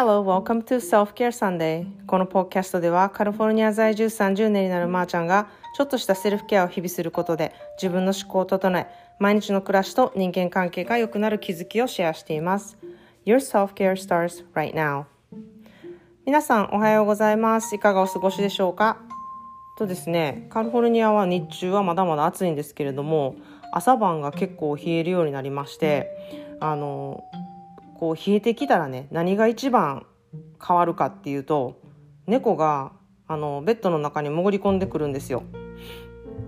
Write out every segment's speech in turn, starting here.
Hello, welcome to Self-Care Sunday. このポッキャストではカリフォルニア在住30年になるまーちゃんがちょっとしたセルフケアを日々することで自分の思考を整え毎日の暮らしと人間関係が良くなる気づきをシェアしています。Your self-care starts right now. 皆さんおはようございます。いかがお過ごしでしょうか？とですね、カリフォルニアは日中はまだまだ暑いんですけれども朝晩が結構冷えるようになりましてあのこう冷えてきたらね何が一番変わるかっていうと猫があのベッドの中に潜り込んでくるんですよ。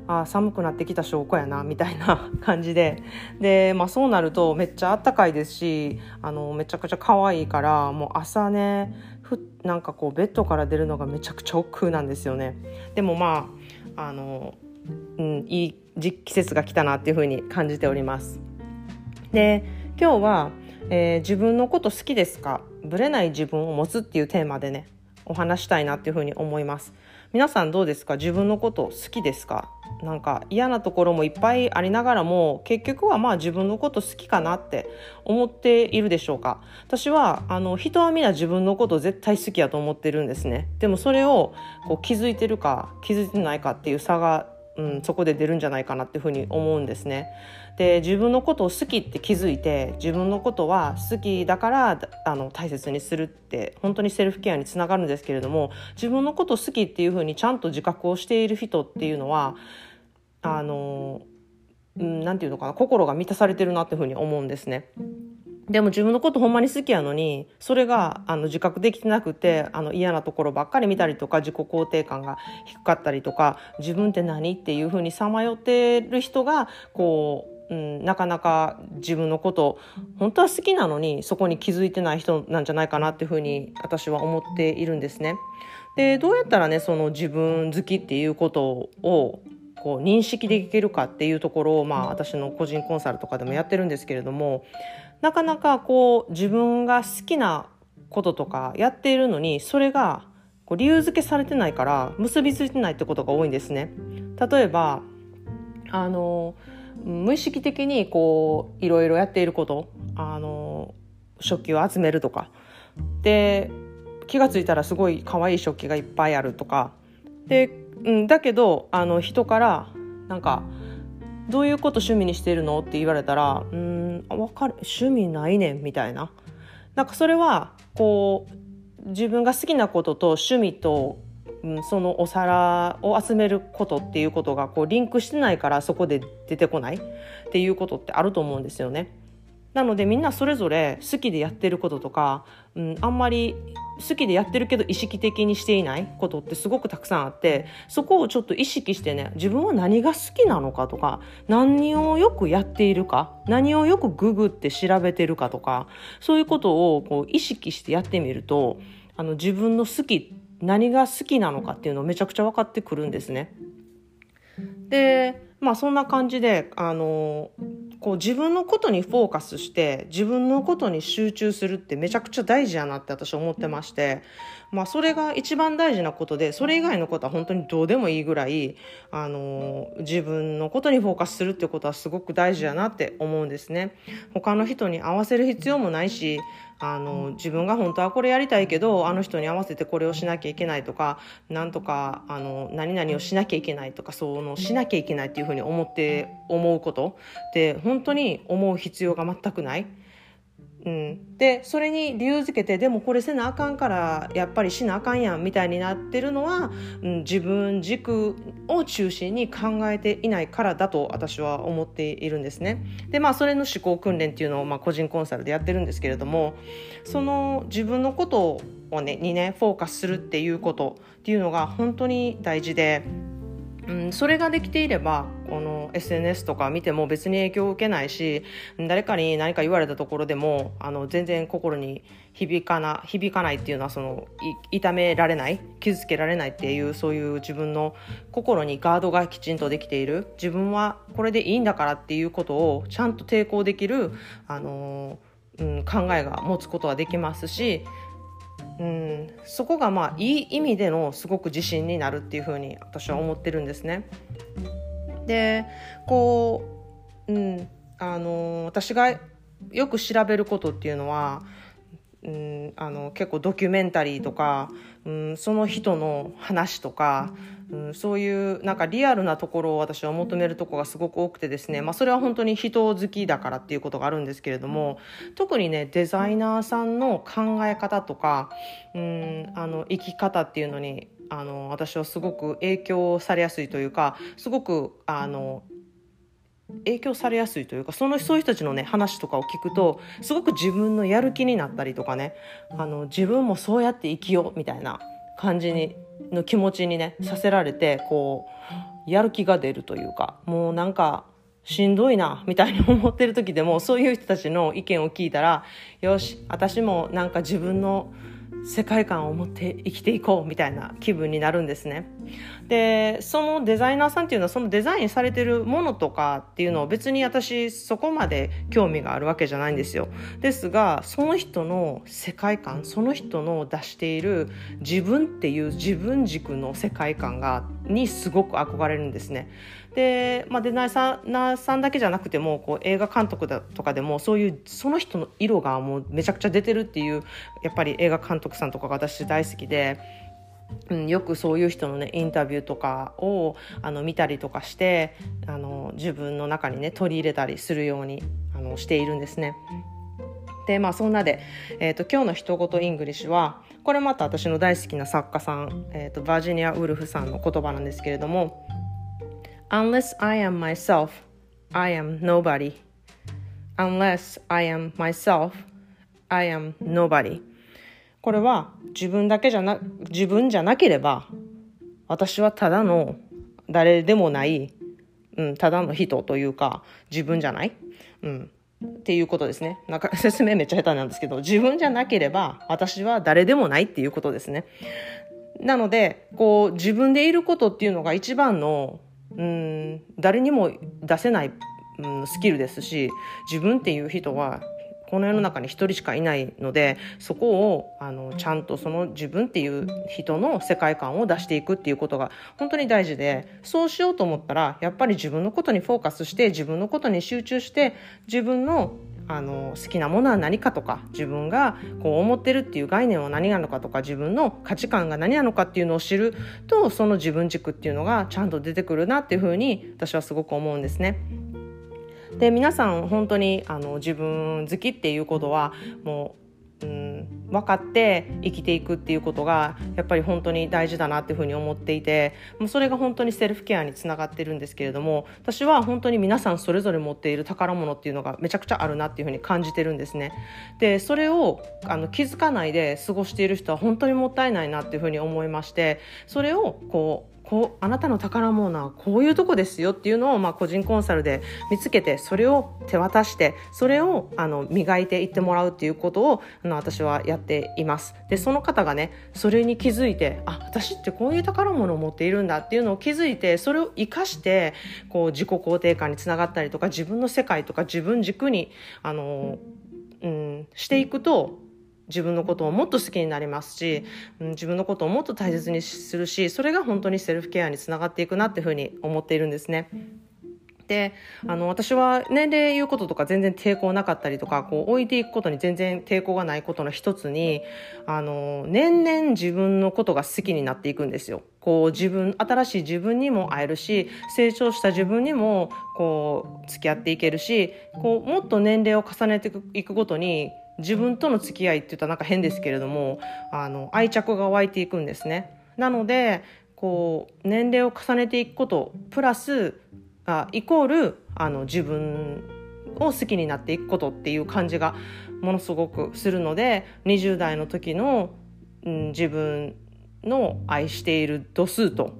あ寒くなってきた証拠やなみたいな 感じでで、まあ、そうなるとめっちゃあったかいですしあのめちゃくちゃ可愛いからもう朝ねふなんかこうベッドから出るのがめちゃくちゃ億劫なんですよね。でもまああの、うん、いい季節が来たなっていう風に感じております。で今日はえー、自分のこと好きですか？ぶれない自分を持つっていうテーマでねお話したいなっていうふうに思います。皆さんどうですか？自分のこと好きですか？なんか嫌なところもいっぱいありながらも結局はまあ自分のこと好きかなって思っているでしょうか？私はあの人は皆自分のこと絶対好きやと思ってるんですね。でもそれをこう気づいてるか気づいてないかっていう差がうん、そこで出るんじゃないかなっていうふうに思うんですね。で自分のことを好きって気づいて自分のことは好きだからあの大切にするって本当にセルフケアにつながるんですけれども自分のこと好きっていうふうにちゃんと自覚をしている人っていうのはあの、うん、なんていうのかな心が満たされてるなっていうふうに思うんですね。でも自分のことほんまに好きやのにそれがあの自覚できてなくてあの嫌なところばっかり見たりとか自己肯定感が低かったりとか自分って何っていうふうにさまよってる人がこう、うん、なかなか自分のこと本当は好きなのにそこに気づいてない人なんじゃないかなっていうふうに私は思っているんですね。でどうやったらねその自分好きっていうことをこう認識できるかっていうところを、まあ、私の個人コンサルとかでもやってるんですけれどもなかなかこう自分が好きなこととかやっているのにそれがこう理由付けされてないから結びついてないってことが多いんですね。例えばあの無意識的にこういろいろやっていることあの食器を集めるとか。で気が付いたらすごい可愛い食器がいっぱいあるとか。で、うん、だけどあの人からなんかどういうこと趣味にしてるのって言われたらうん分かる趣味ないねんみたいな。なんかそれはこう自分が好きなことと趣味と、うん、そのお皿を集めることっていうことがこうリンクしてないからそこで出てこないっていうことってあると思うんですよね。なのでみんなそれぞれ好きでやってることとか、うん、あんまり好きでやってるけど意識的にしていないことってすごくたくさんあってそこをちょっと意識してね自分は何が好きなのかとか何をよくやっているか何をよくググって調べてるかとかそういうことをこう意識してやってみるとあの自分の好きって何が好きなのかっていうのをめちゃくちゃ分かってくるんですね。でまあそんな感じであのこう自分のことにフォーカスして自分のことに集中するってめちゃくちゃ大事やなって私は思ってまして、まあ、それが一番大事なことでそれ以外のことは本当にどうでもいいぐらいあの自分のことにフォーカスするってことはすごく大事やなって思うんですね。他の人に合わせる必要もないしあの自分が本当はこれやりたいけどあの人に合わせてこれをしなきゃいけないとかなんとかあの何々をしなきゃいけないとかそのしなきゃいけないっていうふうに思って思うことって本当に思う必要が全くない。うん、でそれに理由づけてでもこれせなあかんからやっぱりしなあかんやんみたいになってるのは、うん、自分軸を中心に考えていないからだと私は思っているんですね。でまあそれの思考訓練っていうのを、まあ、個人コンサルでやってるんですけれどもその自分のことをねにねフォーカスするっていうことっていうのが本当に大事で。うん、それができていればこの SNS とか見ても別に影響を受けないし誰かに何か言われたところでもあの全然心に響かな響かないっていうのはその痛められない傷つけられないっていうそういう自分の心にガードがきちんとできている自分はこれでいいんだからっていうことをちゃんと抵抗できる、あのうん、考えが持つことはできますしうん、そこがまあいい意味でのすごく自信になるっていうふうに私は思ってるんですね。でこう、うん、あの私がよく調べることっていうのはうん、あの結構ドキュメンタリーとか、うん、その人の話とか、うん、そういうなんかリアルなところを私は求めるとこがすごく多くてですね、まあ、それは本当に人好きだからっていうことがあるんですけれども特にねデザイナーさんの考え方とか、うん、あの生き方っていうのにあの私はすごく影響されやすいというかすごくあの影響されやすいというかそのそういう人たちのね話とかを聞くとすごく自分のやる気になったりとかねあの自分もそうやって生きようみたいな感じにの気持ちにねさせられてこうやる気が出るというかもうなんかしんどいなみたいに思ってる時でもそういう人たちの意見を聞いたらよし私もなんか自分の世界観を持って生きていこうみたいな気分になるんですね。でそのデザイナーさんっていうのはそのデザインされてるものとかっていうのを別に私そこまで興味があるわけじゃないんですよ。ですがその人の世界観その人の出している自分っていう自分軸の世界観がにすごく憧れるんですね。で、まあ、デザイナーさんだけじゃなくてもこう映画監督だとかでもそういうその人の色がもうめちゃくちゃ出てるっていうやっぱり映画監督さんとかが私大好きで。うん、よくそういう人のねインタビューとかをあの見たりとかしてあの自分の中にね取り入れたりするようにあのしているんですね。でまあそんなで、えーと、今日の一言 English はこれまた私の大好きな作家さん、えーとバージニア・ウルフさんの言葉なんですけれども Unless I am myself, I am nobody. Unless I am myself, I am nobody. これは自分だけじゃな、自分じゃなければ、私はただの誰でもない、うん、ただの人というか、自分じゃない、うん、っていうことですね。なんか 説明めっちゃ下手なんですけど、自分じゃなければ私は誰でもないっていうことですね。なので、こう自分でいることっていうのが一番のうん誰にも出せない、うん、スキルですし自分っていう人はこの世の中に一人しかいないのでそこをあのちゃんとその自分っていう人の世界観を出していくっていうことが本当に大事でそうしようと思ったらやっぱり自分のことにフォーカスして自分のことに集中して自分のあの好きなものは何かとか自分がこう思ってるっていう概念は何なのかとか自分の価値観が何なのかっていうのを知るとその自分軸っていうのがちゃんと出てくるなっていうふうに私はすごく思うんですね。で皆さん本当にあの自分好きっていうことはもううん、分かって生きていくっていうことがやっぱり本当に大事だなっていうふうに思っていてもうそれが本当にセルフケアにつながってるんですけれども私は本当に皆さんそれぞれ持っている宝物っていうのがめちゃくちゃあるなっていうふうに感じてるんですね。でそれをあの気づかないで過ごしている人は本当にもったいないなっていうふうに思いましてそれをこうこうあなたの宝物はこういうとこですよっていうのを、まあ、個人コンサルで見つけてそれを手渡してそれをあの磨いていってもらうっていうことをあの私はやっています。でその方がねそれに気づいてあ私ってこういう宝物を持っているんだっていうのを気づいてそれを生かしてこう自己肯定感につながったりとか自分の世界とか自分軸にあの、うん、していくと自分のことをもっと好きになりますし、うん、自分のことをもっと大切にするしそれが本当にセルフケアにつながっていくなっていうふうに思っているんですね。であの私は年齢言うこととか全然抵抗なかったりとかこう置いていくことに全然抵抗がないことの一つにあの年々自分のことが好きになっていくんですよ。こう自分新しい自分にも会えるし成長した自分にもこう付き合っていけるしこうもっと年齢を重ねていくごとに自分との付き合いって言ったらなんか変ですけれどもあの愛着が湧いていくんですね。なのでこう年齢を重ねていくことプラスあイコールあの自分を好きになっていくことっていう感じがものすごくするので20代の時の、うん、自分の愛している度数と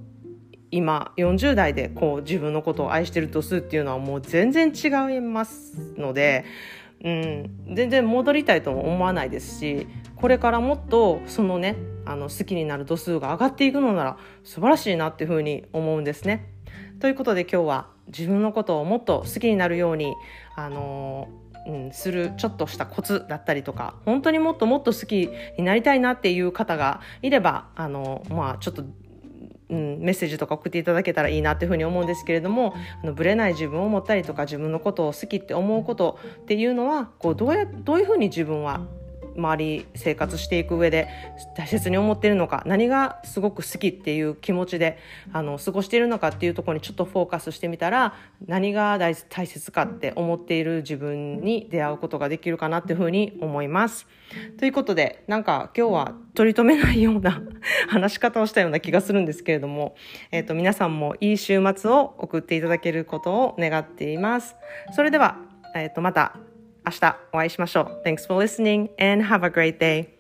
今40代でこう自分のことを愛している度数っていうのはもう全然違いますのでうん、全然戻りたいとも思わないですしこれからもっとそのねあの好きになる度数が上がっていくのなら素晴らしいなっていうふうに思うんですね。ということで今日は自分のことをもっと好きになるようにあのうん、するちょっとしたコツだったりとか本当にもっともっと好きになりたいなっていう方がいればあの、まあ、ちょっとうん、メッセージとか送っていただけたらいいなっていうふうに思うんですけれどもあのブレない自分を持ったりとか自分のことを好きって思うことっていうのはこうどうやどういうふうに自分は周り生活していく上で大切に思っているのか何がすごく好きっていう気持ちであの過ごしているのかっていうところにちょっとフォーカスしてみたら何が大切かって思っている自分に出会うことができるかなっていうふうに思います。ということでなんか今日は取り留めないような話し方をしたような気がするんですけれども、えーと、皆さんもいい週末を送っていただけることを願っています。それでは、えーとまた明日お会いしましょう。Thanks for listening and have a great day.